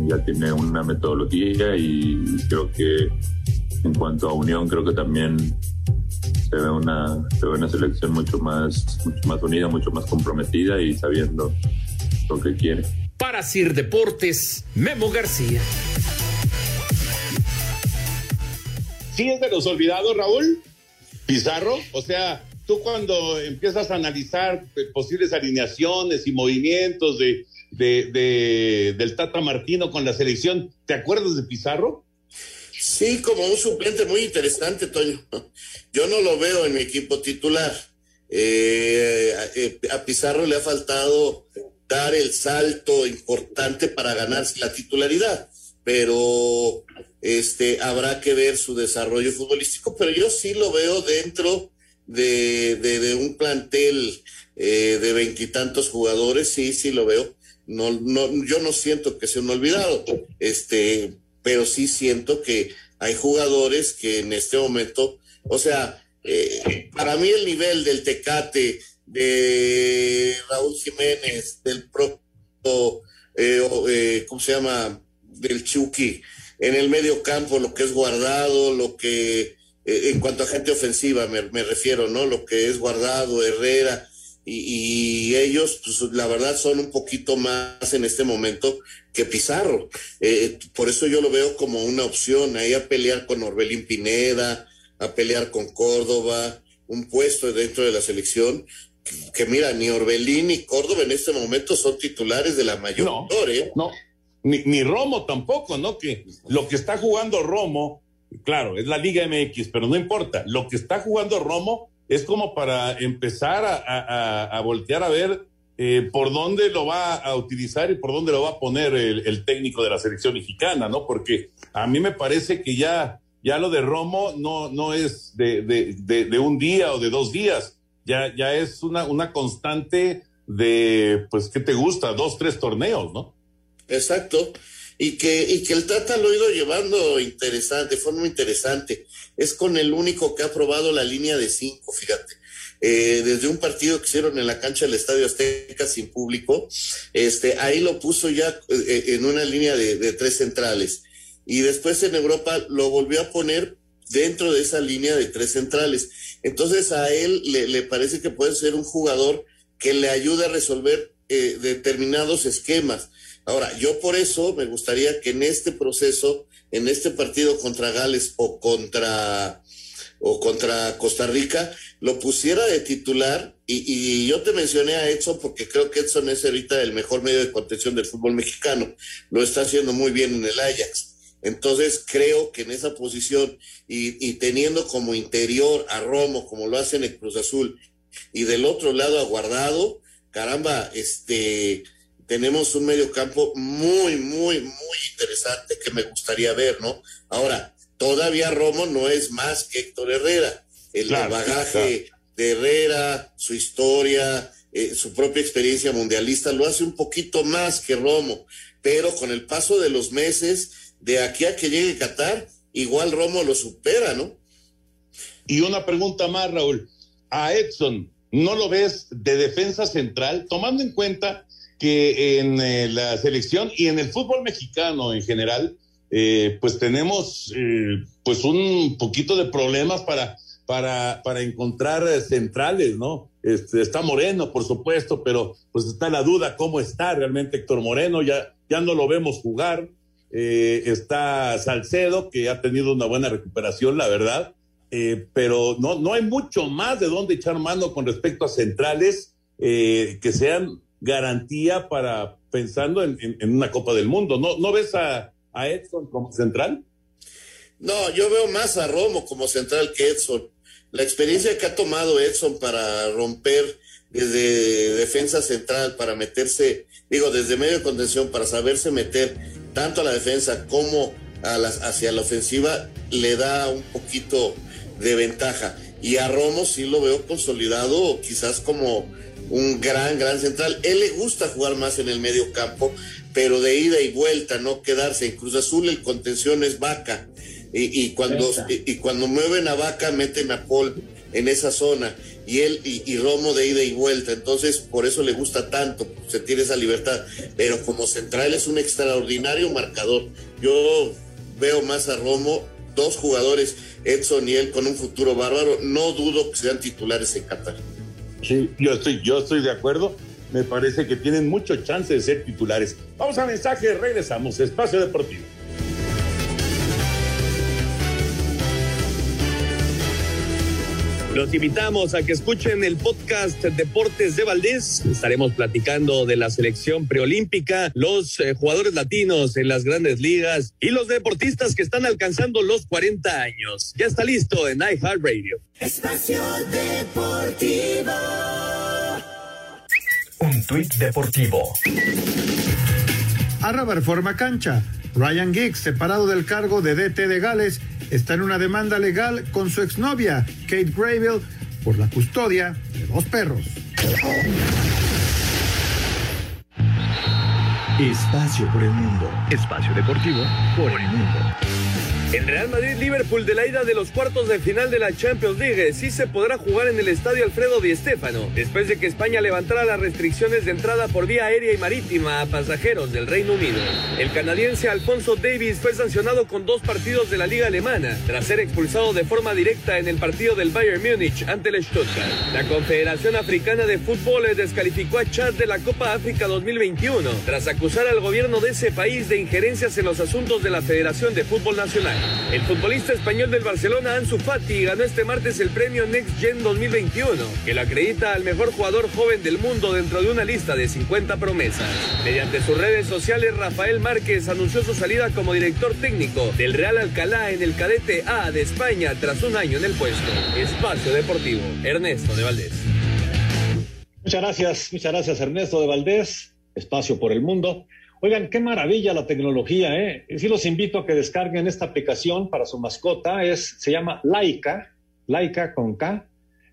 ya tiene una metodología y creo que en cuanto a unión creo que también se ve una, se ve una selección mucho más, mucho más unida, mucho más comprometida y sabiendo lo que quiere. Para Sir Deportes, Memo García. ¿Sí es de los olvidados, Raúl? Pizarro, o sea, tú cuando empiezas a analizar posibles alineaciones y movimientos de, de, del Tata Martino con la selección. ¿Te acuerdas de Pizarro? Sí, como un suplente muy interesante, Toño. Yo no lo veo en mi equipo titular. Eh, a Pizarro le ha faltado dar el salto importante para ganarse la titularidad, pero este habrá que ver su desarrollo futbolístico, pero yo sí lo veo dentro de, de, un plantel eh, de veintitantos jugadores, sí, sí lo veo no, no, yo no siento que sea un olvidado, este, pero sí siento que hay jugadores que en este momento, o sea, eh, para mí el nivel del Tecate, de Raúl Jiménez, del propio, eh, eh, ¿cómo se llama? Del Chucky, en el medio campo, lo que es guardado, lo que, en cuanto a gente ofensiva me, me refiero, ¿no? Lo que es guardado, Herrera, y, ellos, pues la verdad, son un poquito más en este momento que Pizarro. Eh, por eso yo lo veo como una opción, ahí a pelear con Orbelín Pineda, a pelear con Córdoba, un puesto dentro de la selección. Que, mira, ni Orbelín ni Córdoba en este momento son titulares de la mayor. No, ¿eh? no. Ni, ni Romo tampoco, ¿no? Que lo que está jugando Romo, claro, es la Liga MX, pero no importa. Lo que está jugando Romo es como para empezar a, voltear a ver eh, por dónde lo va a utilizar y por dónde lo va a poner el, técnico de la selección mexicana, ¿no? Porque a mí me parece que ya, ya lo de Romo no, no es de, de, un día o de dos días, ya, ya es una, una constante de, pues, ¿qué te gusta? Dos, tres torneos, ¿no? Exacto y que, y que el Tata lo ha ido llevando interesante, de forma interesante. Es con el único que ha probado la línea de cinco, fíjate. Eh, desde un partido que hicieron en la cancha del Estadio Azteca sin público, este, ahí lo puso ya eh, en una línea de, tres centrales. Y después en Europa lo volvió a poner dentro de esa línea de tres centrales. Entonces a él le, le parece que puede ser un jugador que le ayude a resolver eh, determinados esquemas. Ahora, yo por eso me gustaría que en este proceso, en este partido contra Gales o contra o contra Costa Rica, lo pusiera de titular y, yo te mencioné a Edson porque creo que Edson es ahorita el mejor medio de contención del fútbol mexicano. Lo está haciendo muy bien en el Ajax. Entonces creo que en esa posición y, teniendo como interior a Romo, como lo hace en el Cruz Azul, y del otro lado a Guardado, caramba, este tenemos un medio campo muy, muy, muy interesante que me gustaría ver, ¿no? Ahora, todavía Romo no es más que Héctor Herrera. El bagaje de Herrera, su historia, eh, su propia experiencia mundialista lo hace un poquito más que Romo, pero con el paso de los meses, de aquí a que llegue Qatar, igual Romo lo supera, ¿no? Y una pregunta más, Raúl. A Edson, ¿no lo ves de defensa central, tomando en cuenta que en eh, la selección y en el fútbol mexicano en general, eh, pues tenemos eh, pues un poquito de problemas para, para, para encontrar eh, centrales, ¿no? Este, está Moreno, por supuesto, pero pues está la duda cómo está realmente Héctor Moreno, ya, ya no lo vemos jugar. está Salcedo, que ha tenido una buena recuperación, la verdad, pero no, no hay mucho más de dónde echar mano con respecto a centrales que sean garantía para pensando en, una Copa del Mundo. ¿No, no ves a, a Edson como central? No, yo veo más a Romo como central que Edson. La experiencia que ha tomado Edson para romper desde defensa central, para meterse, digo, desde medio de contención, para saberse meter tanto a la defensa como a hacia la ofensiva, le da un poquito de ventaja. Y a Romo sí lo veo consolidado, quizás como un gran, gran central. Él le gusta jugar más en el medio campo, pero de ida y vuelta, no quedarse. En Cruz Azul el contención es vaca. Y, cuando, y, cuando mueven a vaca, meten a Paul en esa zona. Y él y, Romo de ida y vuelta. Entonces, por eso le gusta tanto, se tiene esa libertad. Pero como central es un extraordinario marcador. Yo veo más a Romo, dos jugadores, Edson y él, con un futuro bárbaro. No dudo que sean titulares en Qatar. Sí, yo estoy, yo estoy de acuerdo me parece que tienen mucho chance de ser titulares. Vamos a mensaje, regresamos. Espacio Deportivo. Los invitamos a que escuchen el podcast Deportes de Valdés. Estaremos platicando de la selección preolímpica, los eh, jugadores latinos en las grandes ligas y los deportistas que están alcanzando los 40 años. Ya está listo en iHeartRadio. Espacio Deportivo. Un tuit deportivo. Arroba Reforma Cancha. Ryan Giggs, separado del cargo de DT de Gales, está en una demanda legal con su exnovia, Kate Graybill, por la custodia de dos perros. Espacio por el mundo. Espacio deportivo por el mundo. El Real Madrid-Liverpool de la ida de los cuartos de final de la Champions League sí se podrá jugar en el estadio Alfredo Di Stéfano, después de que España levantara las restricciones de entrada por vía aérea y marítima a pasajeros del Reino Unido. El canadiense Alfonso Davis fue sancionado con dos partidos de la Liga Alemana, tras ser expulsado de forma directa en el partido del Bayern Múnich ante el Stuttgart. La Confederación Africana de Fútbol descalificó a Chad de la Copa África 2021, tras acusar al gobierno de ese país de injerencias en los asuntos de la Federación de Fútbol Nacional. El futbolista español del Barcelona, Ansu Fati, ganó este martes el premio Next Gen 2021, que lo acredita al mejor jugador joven del mundo dentro de una lista de 50 promesas. Mediante sus redes sociales, Rafael Márquez anunció su salida como director técnico del Real Alcalá en el cadete A de España tras un año en el puesto. Espacio Deportivo, Ernesto de Valdés. Muchas gracias, muchas gracias Ernesto de Valdés, Espacio por el Mundo. Oigan, qué maravilla la tecnología, ¿eh? Sí los invito a que descarguen esta aplicación para su mascota. Es, se llama Laika, Laika con K.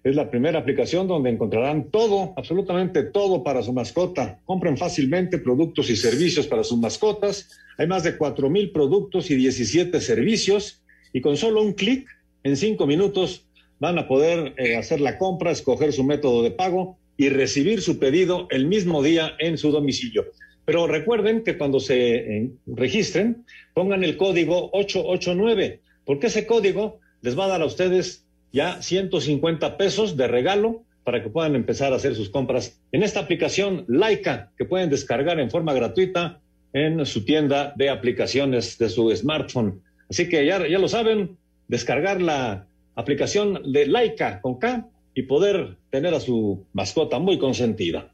Es la primera aplicación donde encontrarán todo, absolutamente todo para su mascota. Compren fácilmente productos y servicios para sus mascotas. Hay más de cuatro mil productos y 17 servicios. Y con solo un clic, en cinco minutos, van a poder eh, hacer la compra, escoger su método de pago y recibir su pedido el mismo día en su domicilio. Pero recuerden que cuando se eh, registren, pongan el código 889, porque ese código les va a dar a ustedes ya 150 pesos de regalo para que puedan empezar a hacer sus compras en esta aplicación Laika que pueden descargar en forma gratuita en su tienda de aplicaciones de su smartphone. Así que ya, ya lo saben, descargar la aplicación de Laika con K y poder tener a su mascota muy consentida.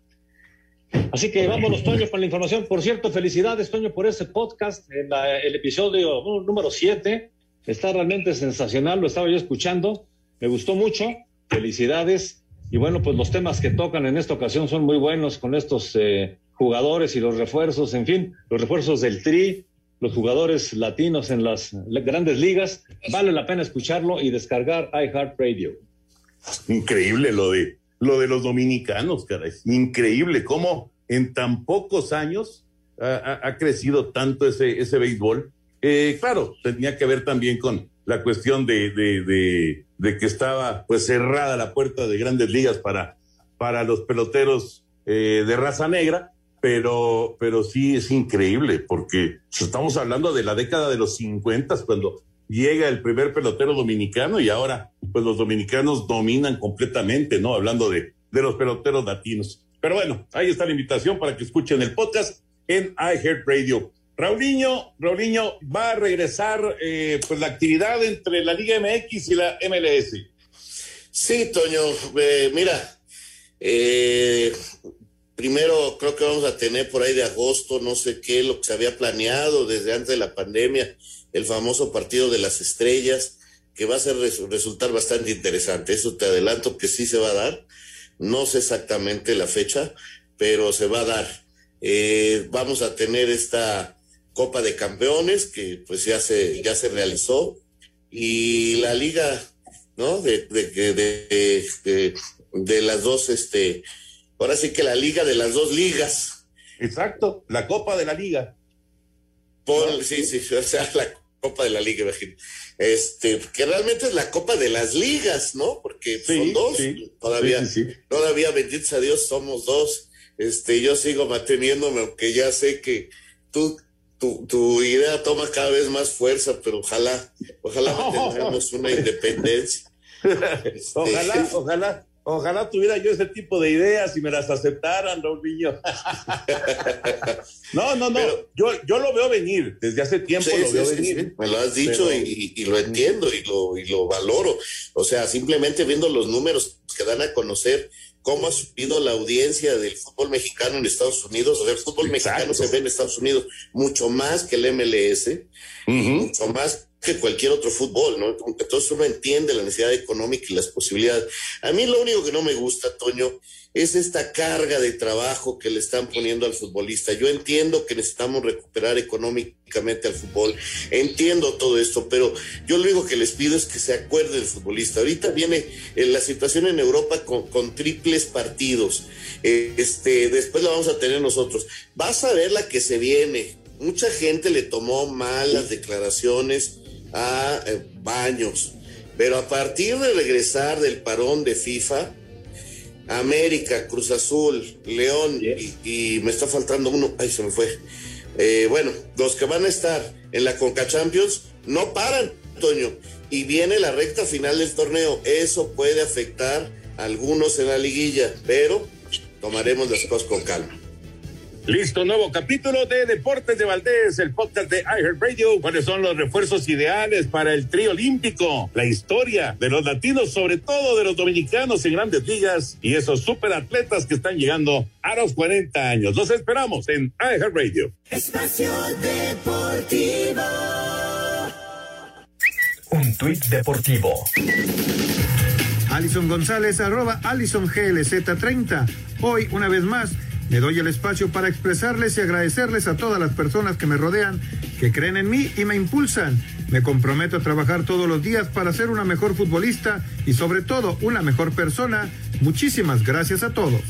Así que vámonos, Toño, con la información. Por cierto, felicidades, Toño, por ese podcast, el episodio número 7. Está realmente sensacional, lo estaba yo escuchando, me gustó mucho. Felicidades. Y bueno, pues los temas que tocan en esta ocasión son muy buenos con estos eh, jugadores y los refuerzos, en fin, los refuerzos del Tri, los jugadores latinos en las grandes ligas. Vale la pena escucharlo y descargar iHeartRadio. Increíble lo de lo de los dominicanos, caray. Increíble cómo en tan pocos años ha, crecido tanto ese, ese béisbol. Eh, claro, tenía que ver también con la cuestión de, de, de, que estaba pues cerrada la puerta de grandes ligas para, para los peloteros eh, de raza negra, pero, pero sí es increíble porque estamos hablando de la década de los 50 cuando llega el primer pelotero dominicano y ahora pues los dominicanos dominan completamente, ¿no? Hablando de, de los peloteros latinos. Pero bueno, ahí está la invitación para que escuchen el podcast en iHeartRadio. Raulinho, Raulinho va a regresar eh, pues la actividad entre la Liga MX y la MLS. Sí, Toño, eh, mira, eh, primero creo que vamos a tener por ahí de agosto, no sé qué, lo que se había planeado desde antes de la pandemia, el famoso partido de las estrellas, que va a ser, resultar bastante interesante. Eso te adelanto que sí se va a dar. No sé exactamente la fecha, pero se va a dar. Eh, vamos a tener esta Copa de Campeones que pues ya se, ya se realizó y la liga, ¿no? De, de, de, de, de las dos, este, ahora sí que la liga de las dos ligas. Exacto, la Copa de la Liga. Por, sí, sí, o sea, la Copa de la Liga, imagínate. Este, que realmente es la Copa de las Ligas, ¿no? Porque son dos, todavía, todavía, benditos a Dios, somos dos. Este, yo sigo manteniéndome, aunque ya sé que tú, tu, tu idea toma cada vez más fuerza, pero ojalá, ojalá tengamos una independencia. Este, ojalá, ojalá. Ojalá tuviera yo ese tipo de ideas y me las aceptaran, don Niño. no, no, no. yo, yo lo veo venir. Desde hace tiempo lo veo venir. Me lo has dicho y, y, lo entiendo y lo, y lo valoro. O sea, simplemente viendo los números que dan a conocer cómo ha subido la audiencia del fútbol mexicano en Estados Unidos. O sea, el fútbol mexicano se ve en Estados Unidos mucho más que el MLS, mucho más que cualquier otro fútbol, ¿no? Entonces uno entiende la necesidad económica y las posibilidades. A mí lo único que no me gusta, Toño, es esta carga de trabajo que le están poniendo al futbolista. Yo entiendo que necesitamos recuperar económicamente al fútbol, entiendo todo esto, pero yo lo único que les pido es que se acuerde del futbolista. Ahorita viene eh, la situación en Europa con, triples partidos. Eh, este, después la vamos a tener nosotros. Vas a ver la que se viene. Mucha gente le tomó malas declaraciones a eh, Baños. Pero a partir de regresar del parón de FIFA, América, Cruz Azul, León y, me está faltando uno, ay se me fue. Eh, bueno, los que van a estar en la Conca Champions no paran, Toño, y viene la recta final del torneo. Eso puede afectar a algunos en la liguilla, pero tomaremos las cosas con calma. Listo, nuevo capítulo de Deportes de Valdés, el podcast de Radio. ¿Cuáles son los refuerzos ideales para el trío olímpico? La historia de los latinos, sobre todo de los dominicanos en grandes ligas y esos superatletas que están llegando a los 40 años. Los esperamos en Radio. Espacio Deportivo. Un tuit deportivo. Alison González, arroba Alison GLZ30. Hoy, una vez más, me doy el espacio para expresarles y agradecerles a todas las personas que me rodean, que creen en mí y me impulsan. Me comprometo a trabajar todos los días para ser una mejor futbolista y sobre todo una mejor persona. Muchísimas gracias a todos.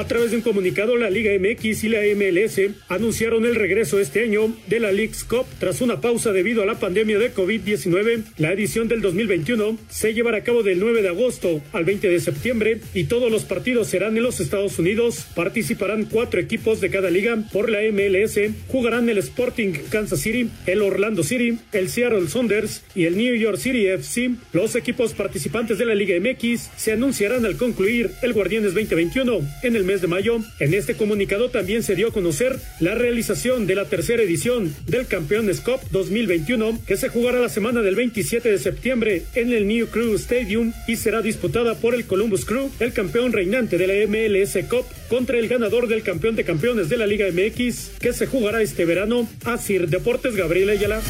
A través de un comunicado, la Liga MX y la MLS anunciaron el regreso este año de la League's Cup tras una pausa debido a la pandemia de COVID-19. La edición del 2021 se llevará a cabo del 9 de agosto al 20 de septiembre y todos los partidos serán en los Estados Unidos. Participarán cuatro equipos de cada liga por la MLS. Jugarán el Sporting Kansas City, el Orlando City, el Seattle Saunders y el New York City FC. Los equipos participantes de la Liga MX se anunciarán al concluir el Guardianes 2021 en el de mayo. En este comunicado también se dio a conocer la realización de la tercera edición del Campeones Cup 2021 que se jugará la semana del 27 de septiembre en el New Crew Stadium y será disputada por el Columbus Crew, el campeón reinante de la MLS Cup, contra el ganador del campeón de campeones de la Liga MX que se jugará este verano. Asir Deportes Gabriel Ayala.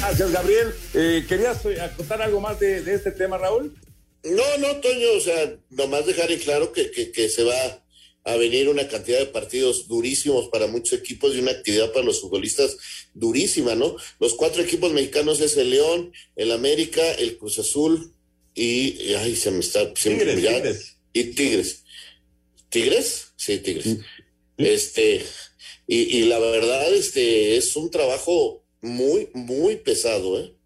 Gracias, Gabriel. Eh, ¿Querías eh, acotar algo más de, este tema, Raúl? No, no, Toño, o sea, nomás dejar en claro que, que, se va a venir una cantidad de partidos durísimos para muchos equipos y una actividad para los futbolistas durísima, ¿no? Los cuatro equipos mexicanos es el León, el América, el Cruz Azul y, ay, se me está... tigres, Y Tigres. ¿Tigres? Sí, Tigres. Este, y, y la verdad, este, es un trabajo muy, muy pesado, ¿eh?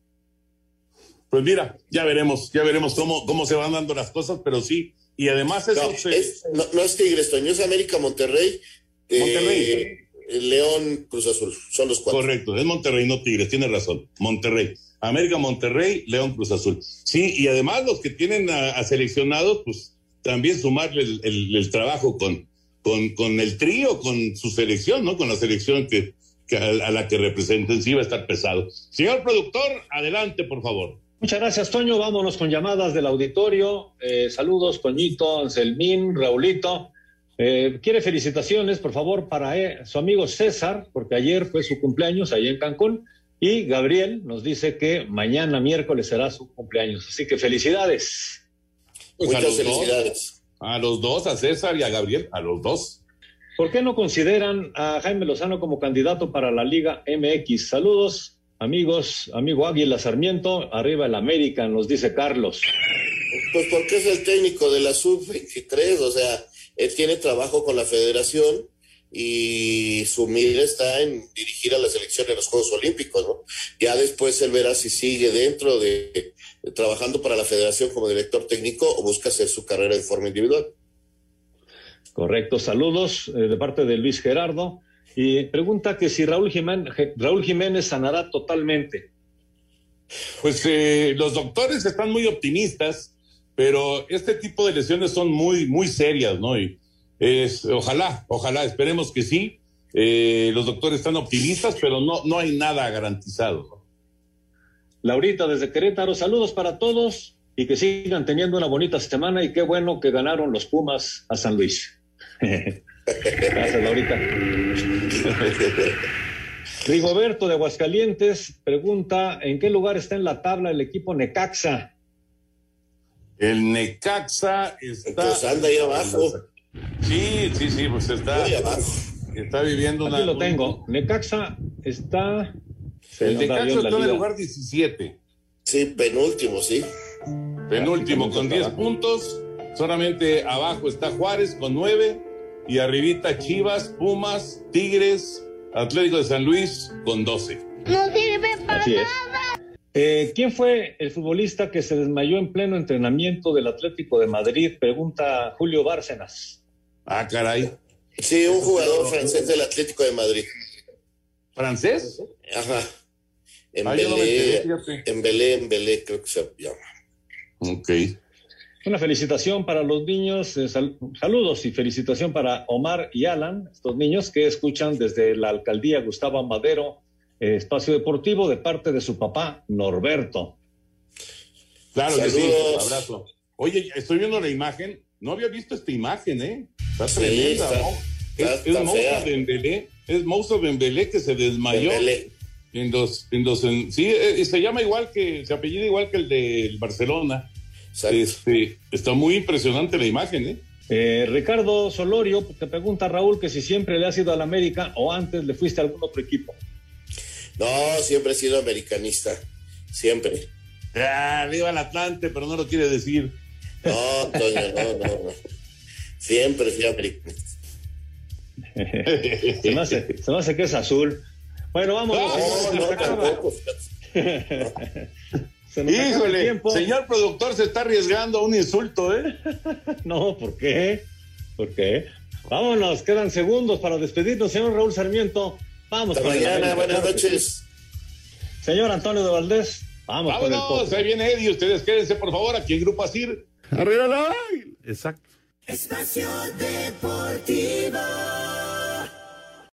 Pues mira, ya veremos, ya veremos cómo, cómo se van dando las cosas, pero sí, y además eso no, es, no, es Tigres, Toño, es América, Monterrey, eh, Monterrey. León, Cruz Azul, son los cuatro. Correcto, es Monterrey, no Tigres, tiene razón, Monterrey. América, Monterrey, León, Cruz Azul. Sí, y además los que tienen a, seleccionados, pues también sumarle el, el, trabajo con, con, con el trío, con su selección, ¿no? Con la selección que, a la que representen, sí va a estar pesado. Señor productor, adelante, por favor. Muchas gracias, Toño. Vámonos con llamadas del auditorio. Eh, saludos, Toñito, Anselmín, Raulito. Eh, quiere felicitaciones, por favor, para eh, su amigo César, porque ayer fue su cumpleaños ahí en Cancún. Y Gabriel nos dice que mañana miércoles será su cumpleaños. Así que felicidades. Pues Muchas felicidades. a los dos, a César y a Gabriel, a los dos. ¿Por qué no consideran a Jaime Lozano como candidato para la Liga MX? Saludos, amigos, amigo Águila Sarmiento, arriba el América, nos dice Carlos. Pues porque es el técnico de la sub-23, o sea, él tiene trabajo con la federación y su mira está en dirigir a la selección de los Juegos Olímpicos, ¿no? Ya después él verá si sigue dentro de trabajando para la federación como director técnico o busca hacer su carrera de forma individual. Correcto, saludos eh, de parte de Luis Gerardo. Y pregunta que si Raúl Jiménez, Raúl Jiménez sanará totalmente. Pues eh, los doctores están muy optimistas, pero este tipo de lesiones son muy, muy serias, ¿no? Y es, ojalá, ojalá, esperemos que sí. Eh, los doctores están optimistas, pero no, no hay nada garantizado. Laurita desde Querétaro, saludos para todos y que sigan teniendo una bonita semana y qué bueno que ganaron los Pumas a San Luis. Gracias, Laurita. Rigoberto de Aguascalientes pregunta: ¿en qué lugar está en la tabla el equipo Necaxa? El Necaxa está. Pues anda ahí abajo. Sí, sí, sí, pues está. Está viviendo una. Aquí lo tengo. Necaxa está. El Necaxa está en el lugar 17. Sí, penúltimo, sí. Penúltimo con 10 puntos. Solamente abajo está Juárez con 9 y arribita Chivas, Pumas, Tigres, Atlético de San Luis con 12. No sirve para nada. Eh, ¿Quién fue el futbolista que se desmayó en pleno entrenamiento del Atlético de Madrid? Pregunta Julio Bárcenas. Ah, caray. Sí, un jugador francés del Atlético de Madrid. ¿Francés? Ajá. En Belé, en Belé, en Belé, creo que se llama. Ok. Una felicitación para los niños, eh, saludos y felicitación para Omar y Alan, estos niños que escuchan desde la alcaldía Gustavo Madero, eh, espacio deportivo, de parte de su papá Norberto. Claro que sí, un abrazo. Oye, estoy viendo la imagen, no había visto esta imagen, ¿eh? Está tremenda, es, Moussa Dembélé, es Moussa Dembélé que se desmayó. En dos, en dos, sí, eh, se llama igual que, se apellida igual que el del Barcelona. Este, está muy impresionante la imagen, ¿eh? ¿eh? Ricardo Solorio te pregunta Raúl que si siempre le has ido al América o antes le fuiste a algún otro equipo. No, siempre he sido americanista, siempre. Ah, arriba el Atlante, pero no lo quiere decir. No, Toño, no, no, no. Siempre, siempre. se, me hace, se me hace que es azul. Bueno, vamos. No, no, tampoco. Híjole, señor productor se está arriesgando a un insulto, ¿eh? no, ¿por qué? ¿Por qué? Vámonos, quedan segundos para despedirnos, señor Raúl Sarmiento. Vamos. Hasta mañana, buenas noches. Señor Antonio de Valdés, vamos. Vámonos, ahí viene Eddie, ustedes quédense por favor aquí en Grupo Asir. Arriba la... Exacto. Espacio Deportivo.